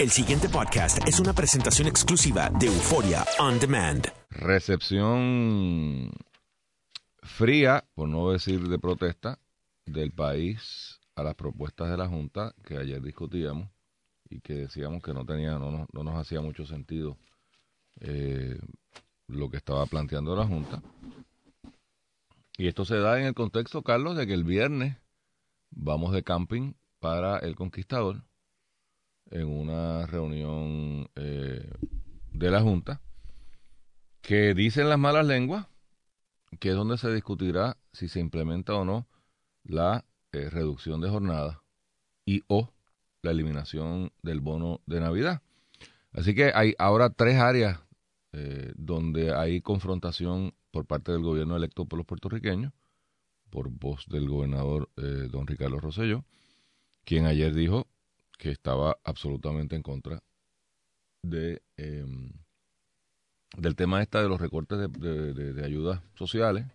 El siguiente podcast es una presentación exclusiva de Euforia On Demand. Recepción fría, por no decir de protesta, del país a las propuestas de la Junta que ayer discutíamos y que decíamos que no tenía, no, nos- no nos hacía mucho sentido eh, lo que estaba planteando la Junta. Y esto se da en el contexto, Carlos, de que el viernes vamos de camping para el Conquistador en una reunión eh, de la Junta que dicen las malas lenguas que es donde se discutirá si se implementa o no la eh, reducción de jornada y o la eliminación del bono de Navidad. Así que hay ahora tres áreas eh, donde hay confrontación por parte del gobierno electo por los puertorriqueños, por voz del gobernador don Ricardo Rosselló, quien ayer dijo que estaba absolutamente en contra de em, del tema esta de los recortes de, ayudas sociales.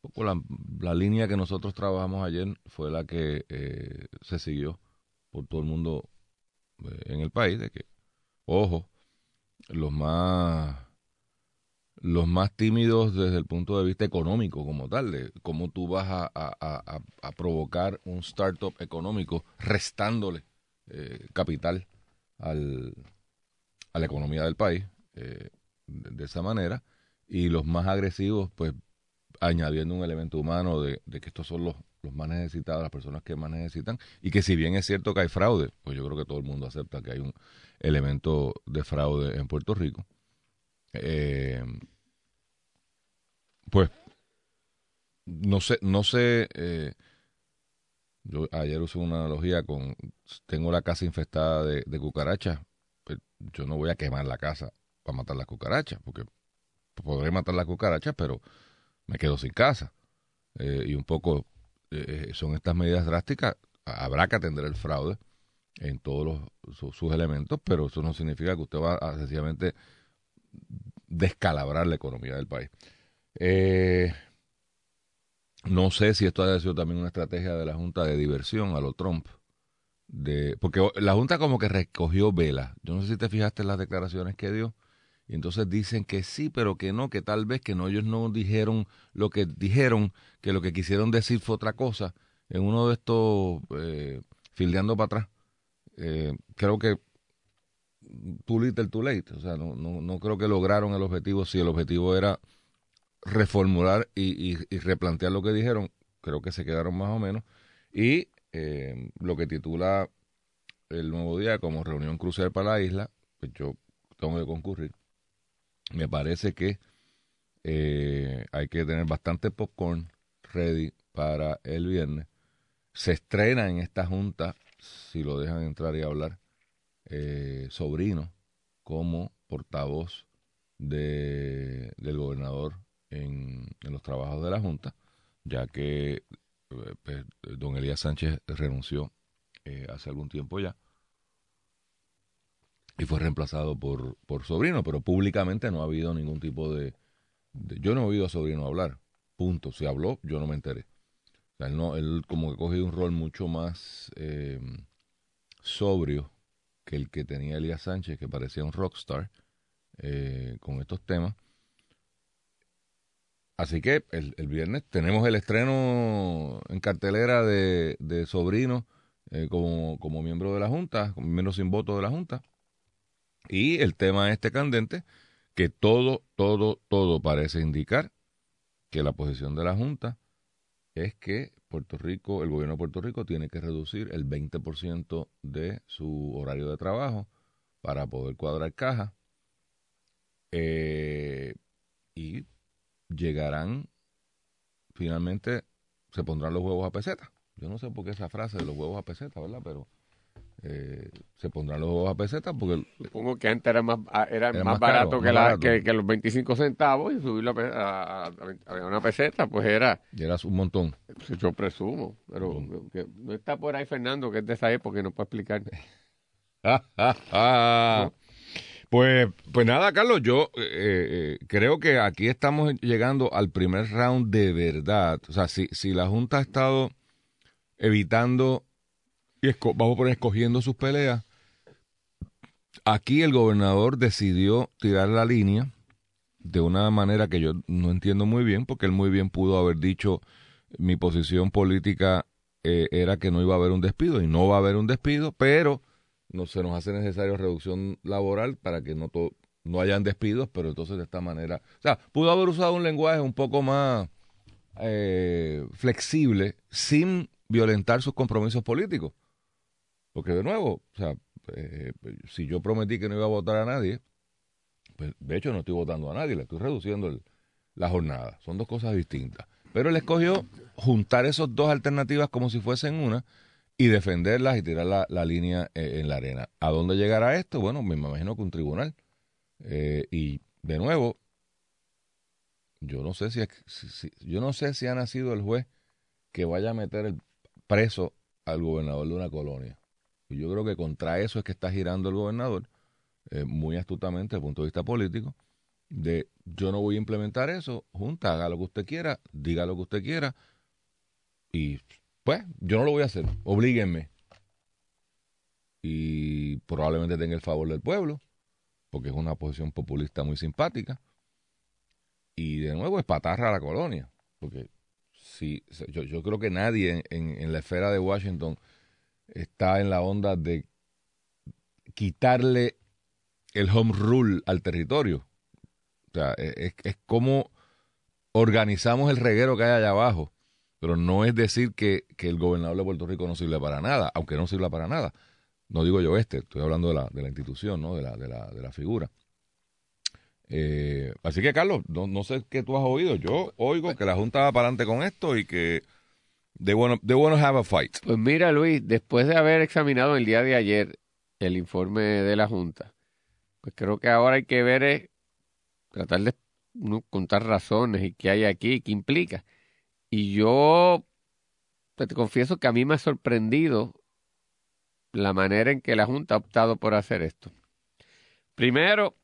Poco la, la línea que nosotros trabajamos ayer fue la que eh, se siguió por todo el mundo eh, en el país, de que, ojo, los más los más tímidos desde el punto de vista económico como tal, de cómo tú vas a- a- a- a provocar un startup económico restándole eh, capital al, a la economía del país eh, de, esa manera y los más agresivos pues añadiendo un elemento humano de, de que estos son los, los más necesitados, las personas que más necesitan y que si bien es cierto que hay fraude, pues yo creo que todo el mundo acepta que hay un elemento de fraude en Puerto Rico. Eh, pues no sé, no sé, eh, yo ayer usé una analogía con, tengo la casa infestada de, cucarachas, pues yo no voy a quemar la casa para matar las cucarachas, porque podré matar las cucarachas, pero me quedo sin casa. Eh, y un poco eh, son estas medidas drásticas, habrá que atender el fraude en todos los, su- sus elementos, pero eso no significa que usted va a sencillamente descalabrar la economía del país. Eh, no sé si esto haya sido también una estrategia de la Junta de diversión a lo Trump. De, porque la Junta como que recogió vela. Yo no sé si te fijaste en las declaraciones que dio. Y entonces dicen que sí, pero que no, que tal vez que no, ellos no dijeron lo que dijeron, que lo que quisieron decir fue otra cosa. En uno de estos, eh, fildeando para atrás, eh, creo que too little, too late. O sea, no, no, no creo que lograron el objetivo. Si el objetivo era reformular y, y- replantear lo que dijeron, creo que se quedaron más o menos. Y eh, lo que titula el nuevo día como reunión crucial para la isla, pues yo tengo que concurrir. Me parece que eh, hay que tener bastante popcorn ready para el viernes. Se estrena en esta junta, si lo dejan entrar y hablar, eh, Sobrino como portavoz de, del gobernador en, los trabajos de la Junta, ya que eh, pues, don Elías Sánchez renunció eh, hace algún tiempo ya y fue reemplazado por, por Sobrino, pero públicamente no ha habido ningún tipo de, Yo no he oído a Sobrino hablar, punto. Si habló, yo no me enteré. O sea, él, no, él como que ha cogido un rol mucho más eh, sobrio que el que tenía Elías Sánchez, que parecía un rockstar con estos temas. Así que el, el viernes tenemos el estreno en cartelera de, de Sobrino eh, como, como miembro de la Junta, como miembro sin voto de la Junta. Y el tema este candente, que todo, todo, todo parece indicar que la posición de la Junta es que Puerto Rico, el gobierno de Puerto Rico tiene que reducir el 20% de su horario de trabajo para poder cuadrar caja. Eh, y llegarán, finalmente, se pondrán los huevos a peseta. Yo no sé por qué esa frase de los huevos a peseta, ¿verdad? Pero eh, se pondrán los huevos a peseta porque Supongo que antes era más, ah, era Era más, caro, barato, que, más la, barato. Que, que los 25 centavos y subirlo a, a- a- una peseta, pues era, ya era un montón. pues yo presumo, pero que no está por ahí Fernando, que es de esa época y no puede explicar. Pues, pues nada, Carlos, yo eh, eh, creo que aquí estamos llegando al primer round de verdad. O sea, si, si la Junta ha estado evitando y vamos a poner escogiendo sus peleas, aquí el gobernador decidió tirar la línea de una manera que yo no entiendo muy bien, porque él muy bien pudo haber dicho mi posición política eh, era que no iba a haber un despido y no va a haber un despido, pero no se nos hace necesario reducción laboral para que no no hayan despidos, pero entonces de esta manera, o sea, pudo haber usado un lenguaje un poco más eh, flexible sin violentar sus compromisos políticos. Porque de nuevo, o sea, eh, si yo prometí que no iba a votar a nadie, pues de hecho no estoy votando a nadie, le estoy reduciendo la jornada. Son dos cosas distintas. Pero él escogió juntar esas dos alternativas como si fuesen una y defenderlas y tirar la, línea eh, en la arena. ¿A dónde llegará esto? Bueno, me imagino que un tribunal. Eh, y de nuevo, yo no sé si, si, yo no sé si ha nacido el juez que vaya a meter el preso al gobernador de una colonia. Y yo creo que contra eso es que está girando el gobernador, eh, muy astutamente desde el punto de vista político, de yo no voy a implementar eso, junta, haga lo que usted quiera, diga lo que usted quiera, y pues yo no lo voy a hacer, oblíguenme. Y probablemente tenga el favor del pueblo, porque es una posición populista muy simpática. Y de nuevo es patarra a la colonia, porque si, yo, creo que nadie en la esfera de Washington está en la onda de quitarle el home rule al territorio. O sea, es, como organizamos el reguero que hay allá abajo. Pero no es decir que, el gobernador de Puerto Rico no sirve para nada, aunque no sirva para nada. No digo yo este, estoy hablando de la, de la institución, ¿no? de, la, de, la, de la figura. Eh, así que, Carlos, no, no sé qué tú has oído. Yo oigo que la Junta va para adelante con esto y que They want to have a fight. Pues mira, Luis, después de haber examinado el día de ayer el informe de la Junta, pues creo que ahora hay que ver, es, tratar de contar razones y qué hay aquí qué implica. Y yo pues, te confieso que a mí me ha sorprendido la manera en que la Junta ha optado por hacer esto. Primero,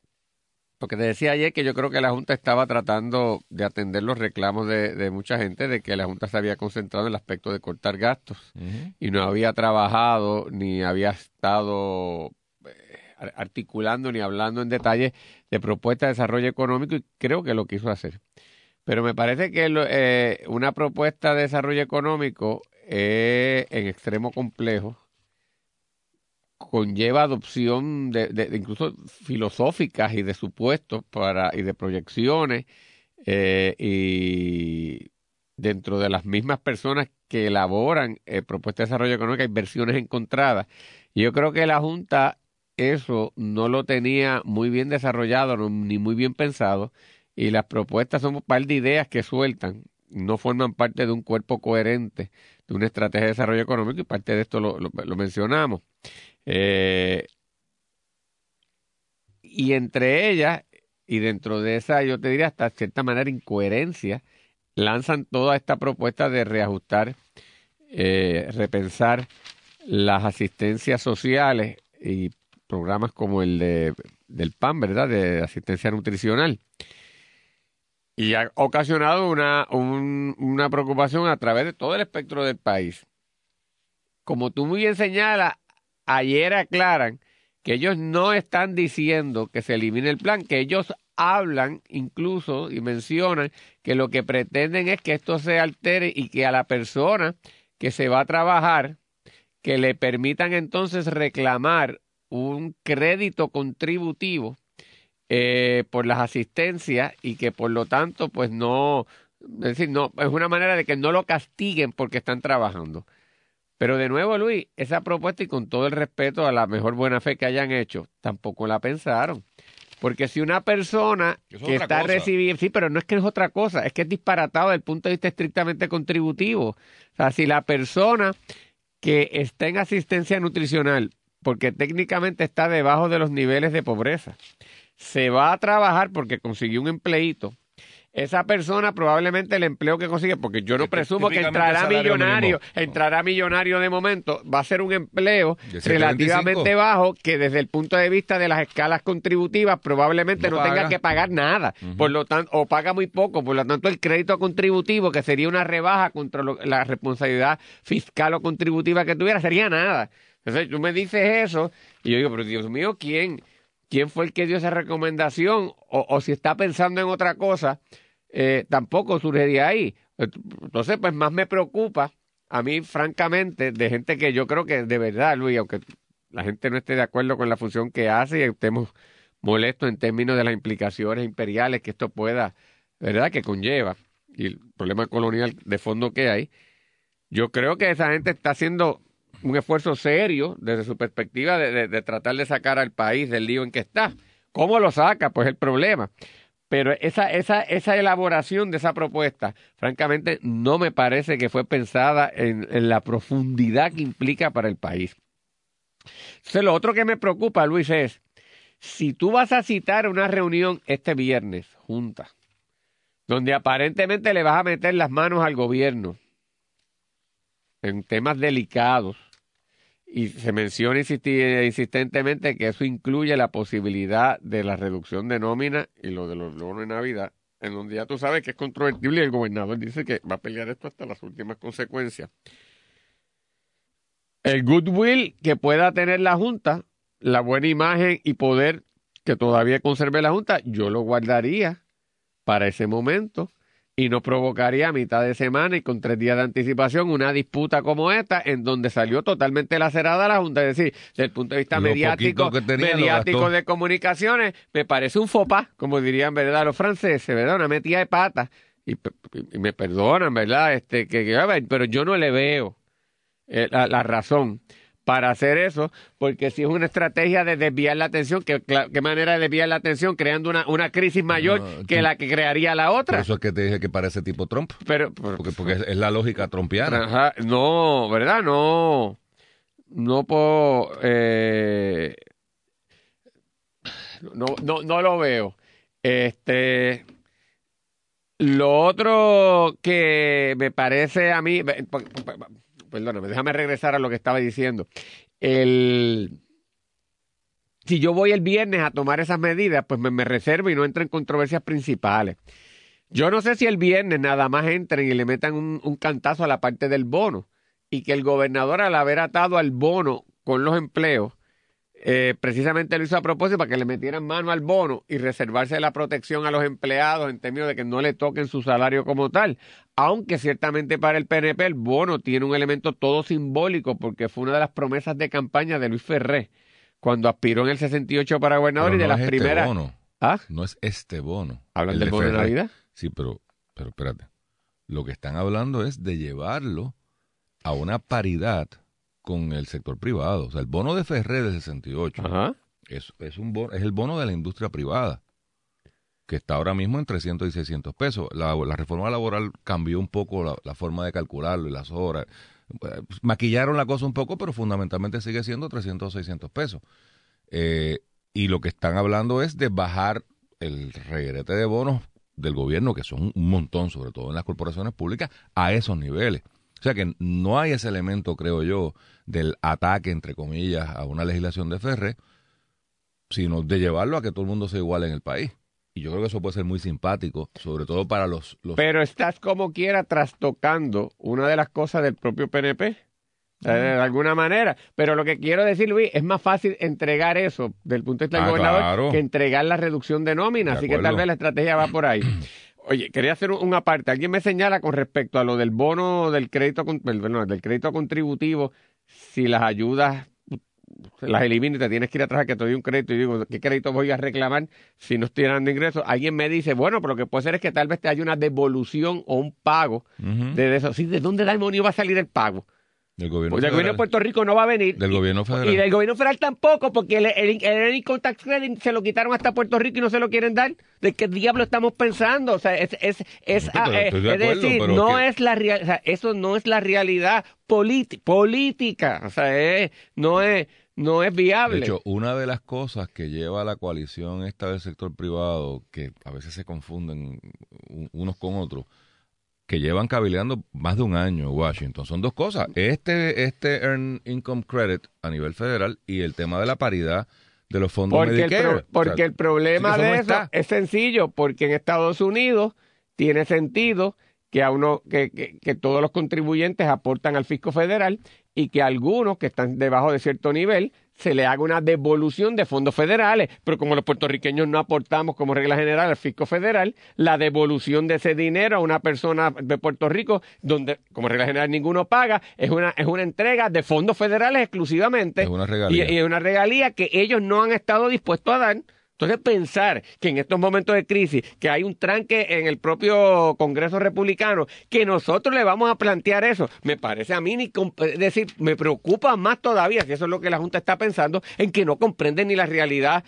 porque te decía ayer que yo creo que la Junta estaba tratando de atender los reclamos de, mucha gente de que la Junta se había concentrado en el aspecto de cortar gastos y no había trabajado ni había estado eh, articulando ni hablando en detalle de propuestas de desarrollo económico y creo que lo quiso hacer. Pero me parece que eh, una propuesta de desarrollo económico es en extremo complejo conlleva adopción de, incluso filosóficas y de supuestos para y de proyecciones eh, y dentro de las mismas personas que elaboran eh, propuestas de desarrollo económico hay versiones encontradas. Yo creo que la junta eso no lo tenía muy bien desarrollado ni muy bien pensado y las propuestas son un par de ideas que sueltan no forman parte de un cuerpo coherente de una estrategia de desarrollo económico y parte de esto lo, lo mencionamos eh, y entre ellas, y dentro de esa, yo te diría hasta cierta manera incoherencia, lanzan toda esta propuesta de reajustar, eh, repensar las asistencias sociales y programas como el de, del PAN, ¿verdad? De asistencia nutricional. Y ha ocasionado una, una preocupación a través de todo el espectro del país. Como tú muy bien señalas, ayer aclaran que ellos no están diciendo que se elimine el plan, que ellos hablan incluso y mencionan que lo que pretenden es que esto se altere y que a la persona que se va a trabajar, que le permitan entonces reclamar un crédito contributivo eh, por las asistencias y que por lo tanto pues no, es decir, no, es una manera de que no lo castiguen porque están trabajando. Pero de nuevo, Luis, esa propuesta y con todo el respeto a la mejor buena fe que hayan hecho, tampoco la pensaron. Porque si una persona que está recibiendo, sí, pero no es que es otra cosa, es que es disparatado desde el punto de vista estrictamente contributivo. O sea, si la persona que está en asistencia nutricional, porque técnicamente está debajo de los niveles de pobreza, se va a trabajar porque consiguió un empleito esa persona probablemente el empleo que consigue, porque yo no presumo que entrará millonario, entrará millonario de momento, va a ser un empleo relativamente bajo que desde el punto de vista de las escalas contributivas probablemente no, tenga que pagar nada, por lo tanto, o paga muy poco, por lo tanto el crédito contributivo, que sería una rebaja contra la responsabilidad fiscal o contributiva que tuviera, sería nada. Entonces tú me dices eso y yo digo, pero Dios mío, ¿quién? Quién fue el que dio esa recomendación o, o si está pensando en otra cosa, eh, tampoco surge ahí. Entonces, pues más me preocupa a mí, francamente, de gente que yo creo que de verdad, Luis, aunque la gente no esté de acuerdo con la función que hace y estemos molestos en términos de las implicaciones imperiales que esto pueda, ¿verdad?, que conlleva y el problema colonial de fondo que hay, yo creo que esa gente está haciendo un esfuerzo serio desde su perspectiva de, tratar de sacar al país del lío en que está. ¿Cómo lo saca? Pues el problema. Pero esa, esa, esa elaboración de esa propuesta, francamente, no me parece que fue pensada en, en la profundidad que implica para el país. Entonces, lo otro que me preocupa, Luis, es si tú vas a citar una reunión este viernes, junta, donde aparentemente le vas a meter las manos al gobierno en temas delicados, y se menciona insistentemente que eso incluye la posibilidad de la reducción de nómina y lo de los bonos de Navidad, en donde ya tú sabes que es controvertible y el gobernador dice que va a pelear esto hasta las últimas consecuencias. El goodwill que pueda tener la Junta, la buena imagen y poder que todavía conserve la Junta, yo lo guardaría para ese momento y no provocaría a mitad de semana y con tres días de anticipación una disputa como esta en donde salió totalmente lacerada la Junta. Es decir, desde el punto de vista mediático, mediático de comunicaciones, me parece un fopa, como dirían verdad los franceses, ¿verdad? Una metida de pata. Y, me perdonan, ¿verdad? Este, que, pero yo no le veo eh, la razón para hacer eso, porque si es una estrategia de desviar la atención, ¿qué, qué manera de desviar la atención? Creando una, una crisis mayor que la que crearía la otra. Por eso es que te dije que parece tipo Trump. Pero, porque, porque es, la lógica trumpiana. no, ¿verdad? No. No puedo. Eh, no, no, no lo veo. Este. Lo otro que me parece a mí perdóname, déjame regresar a lo que estaba diciendo. El, si yo voy el viernes a tomar esas medidas, pues me, reservo y no entro en controversias principales. Yo no sé si el viernes nada más entren y le metan un, un cantazo a la parte del bono y que el gobernador al haber atado al bono con los empleos, eh, precisamente lo hizo a propósito para que le metieran mano al bono y reservarse la protección a los empleados en términos de que no le toquen su salario como tal. Aunque ciertamente para el PNP el bono tiene un elemento todo simbólico porque fue una de las promesas de campaña de Luis Ferré cuando aspiró en el 68 para gobernador y de las este primeras. Bono. ¿Ah? No es este bono. ¿Hablan del bono de Navidad? Sí, pero, pero espérate. Lo que están hablando es de llevarlo a una paridad con el sector privado. O sea, el bono de Ferré del 68 Es, es, un bono, es el bono de la industria privada, que está ahora mismo en 300 y 600 pesos. La, reforma laboral cambió un poco la, forma de calcularlo y las horas. Maquillaron la cosa un poco, pero fundamentalmente sigue siendo 300 o 600 pesos. Eh, y lo que están hablando es de bajar el regrete de bonos del gobierno, que son un montón, sobre todo en las corporaciones públicas, a esos niveles. O sea que no hay ese elemento, creo yo, del ataque, entre comillas, a una legislación de Ferre, sino de llevarlo a que todo el mundo sea igual en el país. Y yo creo que eso puede ser muy simpático, sobre todo para los... Pero estás como quiera trastocando una de las cosas del propio PNP, de alguna manera. Pero lo que quiero decir, Luis, es más fácil entregar eso del punto de vista del ah, gobernador que entregar la reducción de nómina. Así que tal vez la estrategia va por ahí. Oye, quería hacer una parte. Alguien me señala con respecto a lo del bono del crédito, del crédito contributivo, si las ayudas las elimino y te tienes que ir atrás a que te doy un crédito y digo, ¿qué crédito voy a reclamar si no estoy dando ingresos? Alguien me dice, bueno, pero lo que puede ser es que tal vez te haya una devolución o un pago de eso. Sí, ¿de dónde demonio va a salir el pago? Del gobierno, pues gobierno de Puerto Rico no va a venir. Del gobierno federal. Y del gobierno federal tampoco, porque el, el, income tax credit se lo quitaron hasta Puerto Rico y no se lo quieren dar. ¿De qué diablo estamos pensando? O sea, es, es, es, ah, eh, decir, no es la real, o sea, eso no es la realidad política. O sea, no es no es viable. De hecho, una de las cosas que lleva a la coalición esta del sector privado, que a veces se confunden unos con otros, que llevan cabildeando más de un año en Washington. Son dos cosas. Este, este Earned Income Credit a nivel federal y el tema de la paridad de los fondos porque El porque el problema de eso es sencillo, porque en Estados Unidos tiene sentido que a uno que, que, todos los contribuyentes aportan al fisco federal y que algunos que están debajo de cierto nivel se le haga una devolución de fondos federales, pero como los puertorriqueños no aportamos como regla general al fisco federal, la devolución de ese dinero a una persona de Puerto Rico, donde como regla general ninguno paga, es una, es una entrega de fondos federales exclusivamente. Es una regalía. Y, y es una regalía que ellos no han estado dispuestos a dar. Entonces, pensar que en estos momentos de crisis, que hay un tranque en el propio Congreso Republicano, que nosotros le vamos a plantear eso, me parece a mí, ni es decir, me preocupa más todavía, si eso es lo que la Junta está pensando, en que no comprende ni la realidad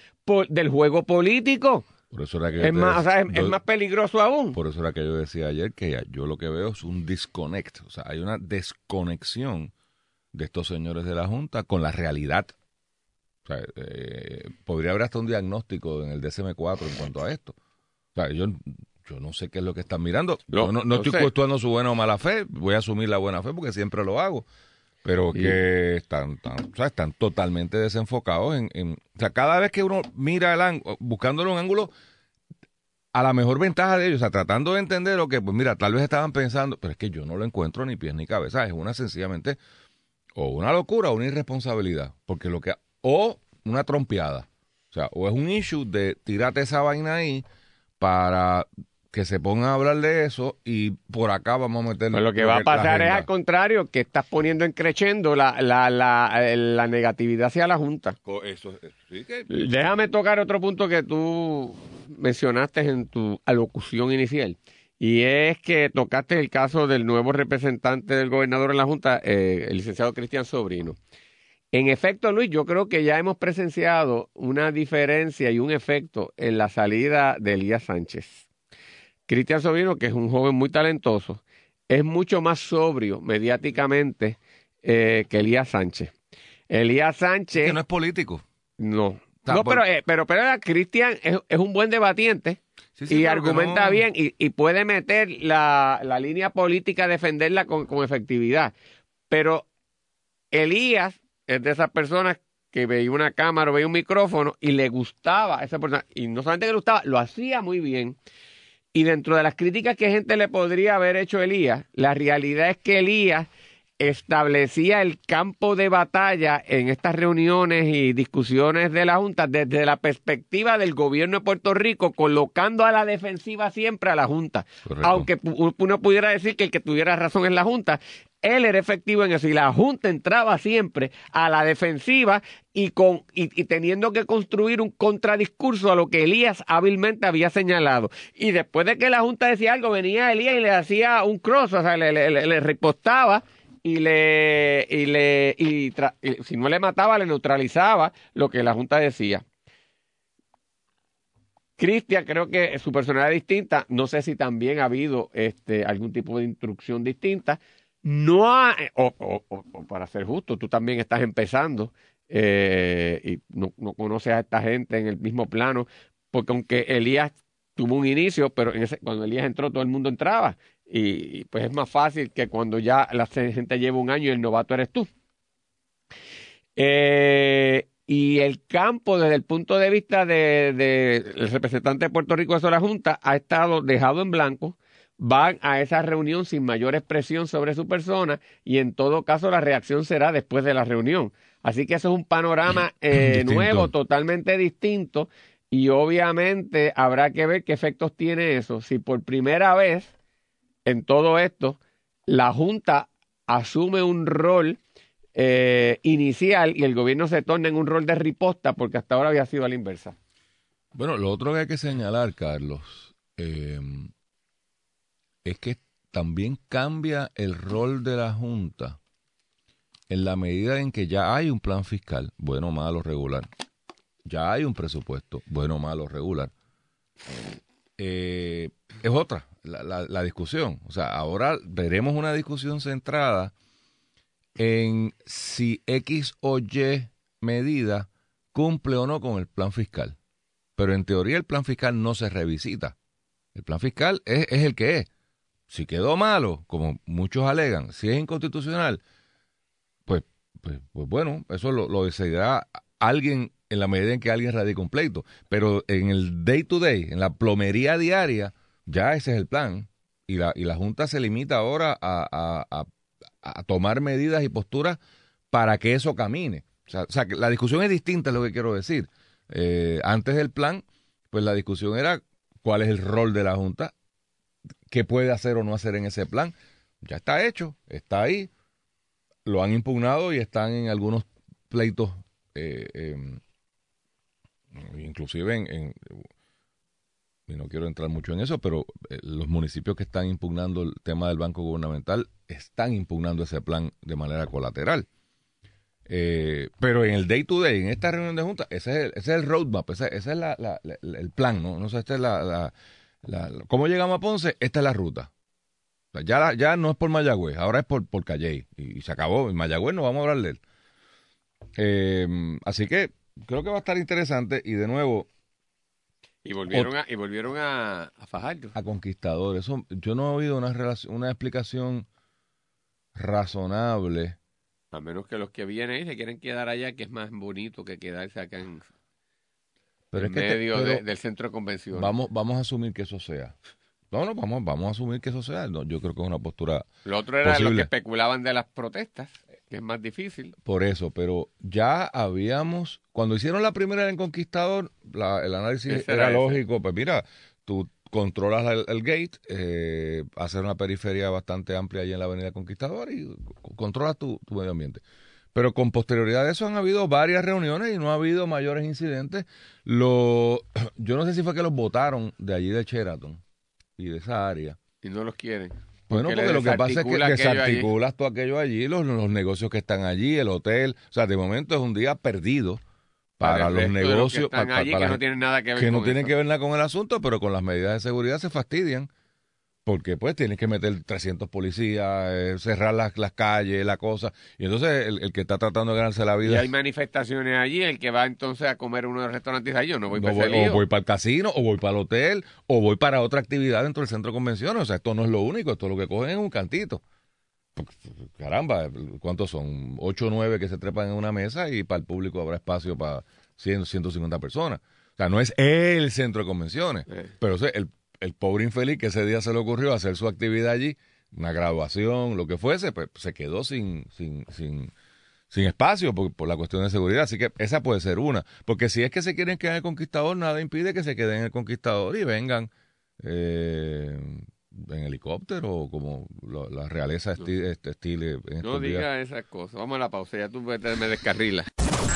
del juego político. Por eso era que Es te más, o sea, es, yo- es más peligroso aún. Por eso era que yo decía ayer que yo lo que veo es un disconnect, o sea, hay una desconexión de estos señores de la Junta con la realidad. O sea, eh, podría haber hasta un diagnóstico en el DSM-4 en cuanto a esto. O sea, yo, yo no sé qué es lo que están mirando. No, yo no, estoy sé. cuestionando su buena o mala fe, voy a asumir la buena fe porque siempre lo hago. Pero Sí. que están, tan- o sea, están totalmente desenfocados en, en- O sea, cada vez que uno mira el ángulo, buscándole un ángulo a la mejor ventaja de ellos, o sea, tratando de entender lo que, pues mira, tal vez estaban pensando, pero es que yo no lo encuentro ni pies ni cabeza, es una sencillamente o una locura o una irresponsabilidad, porque lo que, o una trompeada, o sea, o es un issue de tírate esa vaina ahí para que se pongan a hablar de eso y por acá vamos a meter Pues lo que va a pasar es al contrario, que estás poniendo en creciendo la, la, la, eh, la negatividad hacia la Junta. Co- Eso, eso sí que Déjame tocar otro punto que tú mencionaste en tu alocución inicial. Y es que tocaste el caso del nuevo representante del gobernador en la Junta, eh, el licenciado Cristian Sobrino. En efecto, Luis, yo creo que ya hemos presenciado una diferencia y un efecto en la salida de Elías Sánchez. Cristian Sobrino, que es un joven muy talentoso, es mucho más sobrio mediáticamente eh, que Elías Sánchez. Elías Sánchez... que no es político. No. no, pero, eh, pero, pero Cristian es, es un buen debatiente Sí, sí, y argumenta no- bien y, y puede meter la, la línea política, defenderla con, con efectividad. Pero Elías es de esas personas que veía una cámara o veía un micrófono y le gustaba a esa persona. Y no solamente que le gustaba, lo hacía muy bien. Y dentro de las críticas que gente le podría haber hecho a Elías, la realidad es que Elías establecía el campo de batalla en estas reuniones y discusiones de la Junta desde la perspectiva del gobierno de Puerto Rico, colocando a la defensiva siempre a la Junta. Correcto. Aunque uno pudiera decir que el que tuviera razón es la Junta, él era efectivo en eso y la Junta entraba siempre a la defensiva y, con, y, teniendo que construir un contradiscurso a lo que Elías hábilmente había señalado. Y después de que la Junta decía algo, venía Elías y le hacía un cross, o sea, le, le, le- le ripostaba y le y le y si no le mataba le neutralizaba lo que la junta decía. Cristian creo que su personalidad es distinta. No sé si también ha habido este algún tipo de instrucción distinta no ha, o, o- o- o para ser justo tú también estás empezando eh, y no, no conoces a esta gente en el mismo plano porque aunque Elías tuvo un inicio pero cuando Elías entró todo el mundo entraba y, pues es más fácil que cuando ya la gente lleva un año y el novato eres tú. Eh, y el campo, desde el punto de vista del de, representante de Puerto Rico de la Junta, ha estado dejado en blanco. Van a esa reunión sin mayor expresión sobre su persona y en todo caso la reacción será después de la reunión. Así que eso es un panorama eh, nuevo, totalmente distinto y obviamente habrá que ver qué efectos tiene eso. Si por primera vez en todo esto, la Junta asume un rol eh, inicial y el gobierno se torna en un rol de riposta porque hasta ahora había sido a la inversa. Bueno, lo otro que hay que señalar, Carlos, eh, es que también cambia el rol de la Junta en la medida en que ya hay un plan fiscal, bueno, malo, regular. Ya hay un presupuesto, bueno, malo, regular. Eh, es otra la, la- la discusión. O sea, ahora veremos una discusión centrada en si X o Y medida cumple o no con el plan fiscal. Pero en teoría el plan fiscal no se revisita. El plan fiscal es, es el que es. Si quedó malo, como muchos alegan, si es inconstitucional, pues, pues, pues bueno, eso lo, lo decidirá alguien en la medida en que alguien radica un pleito. Pero en el day to day, en la plomería diaria, ya ese es el plan. Y la, y la Junta se limita ahora a, a- a- tomar medidas y posturas para que eso camine. O sea, o sea, que la discusión es distinta, es lo que quiero decir. Eh, antes del plan, pues la discusión era cuál es el rol de la Junta, qué puede hacer o no hacer en ese plan. Ya está hecho, está ahí, lo han impugnado y están en algunos pleitos, eh, em, inclusive en, en- y no quiero entrar mucho en eso, pero eh, los municipios que están impugnando el tema del banco gubernamental están impugnando ese plan de manera colateral. Eh, pero en el day to day, en esta reunión de junta, ese es el, ese es el roadmap, ese, ese es la- la- la- el plan, ¿no? No sé, esta es la, la- ¿Cómo llegamos a Ponce? Esta es la ruta. O sea, Ya, ya no es por Mayagüez, ahora es por, por Calley. Y, y se acabó. En Mayagüez no vamos a hablar de él. Eh, así que creo que va a estar interesante. Y de nuevo, Y volvieron a, y volvieron a, a Fajardo. a Conquistador. Eso, yo no he oído una, relación, una explicación razonable. A menos que los que vienen ahí se quieren quedar allá, que es más bonito que quedarse acá en, Pero en es que te- medio pero de- del centro de convenciones. vamos, vamos a asumir que eso sea. No, no, vamos, vamos a asumir que eso sea. No, yo creo que es una postura Lo otro era lo posible. que especulaban de las protestas, que es más difícil. por eso, pero ya habíamos, cuando hicieron la primera en Conquistador, la- el análisis era, era lógico, pues mira, tú controlas el, el gate, eh, hacer una periferia bastante amplia allí en la avenida Conquistador y controlas tu, tu medio ambiente. Pero con posterioridad de eso han habido varias reuniones y no ha habido mayores incidentes. Lo, yo no sé si fue que los votaron de allí de Sheraton y de esa área. Y no los quieren. Bueno, Porque lo que pasa es que desarticula aquello allí. desarticulas todo aquello allí, los, los negocios que están allí, el hotel. O sea, de momento es un día perdido para, los que negocios. están pa- pa- allí, para que no tienen nada que ver que no con tienen que ver nada con el asunto, pero con las medidas de seguridad se fastidian. Porque pues tienes que meter 300 policías, eh, cerrar las, las calles, la cosa. Y entonces el, el que está tratando de ganarse la Y vida hay manifestaciones allí, el que va entonces a comer uno de los restaurantes dice, "Ay, yo no voy no para voy- ese o lío". voy para el casino, o voy para el hotel, o voy para otra actividad dentro del centro de convenciones. O sea, esto no es lo único, esto lo que cogen es un cantito. Caramba, ¿cuántos son? 8 o 9 que se trepan en una mesa y para el público habrá espacio para 100, 150 personas. O sea, no es el centro de convenciones. Eh. Pero o sea, el, el pobre infeliz que ese día se le ocurrió hacer su actividad allí, una graduación, lo que fuese, pues se quedó sin, sin, sin, sin espacio por, por la cuestión de seguridad. Así que esa puede ser una. Porque si es que se quieren quedar en el Conquistador, nada impide que se queden en el Conquistador y vengan eh, en helicóptero o como lo- la realeza esti- estilo en No estos días. diga esas cosas. Vamos a la pausa, ya tú me me descarrilas.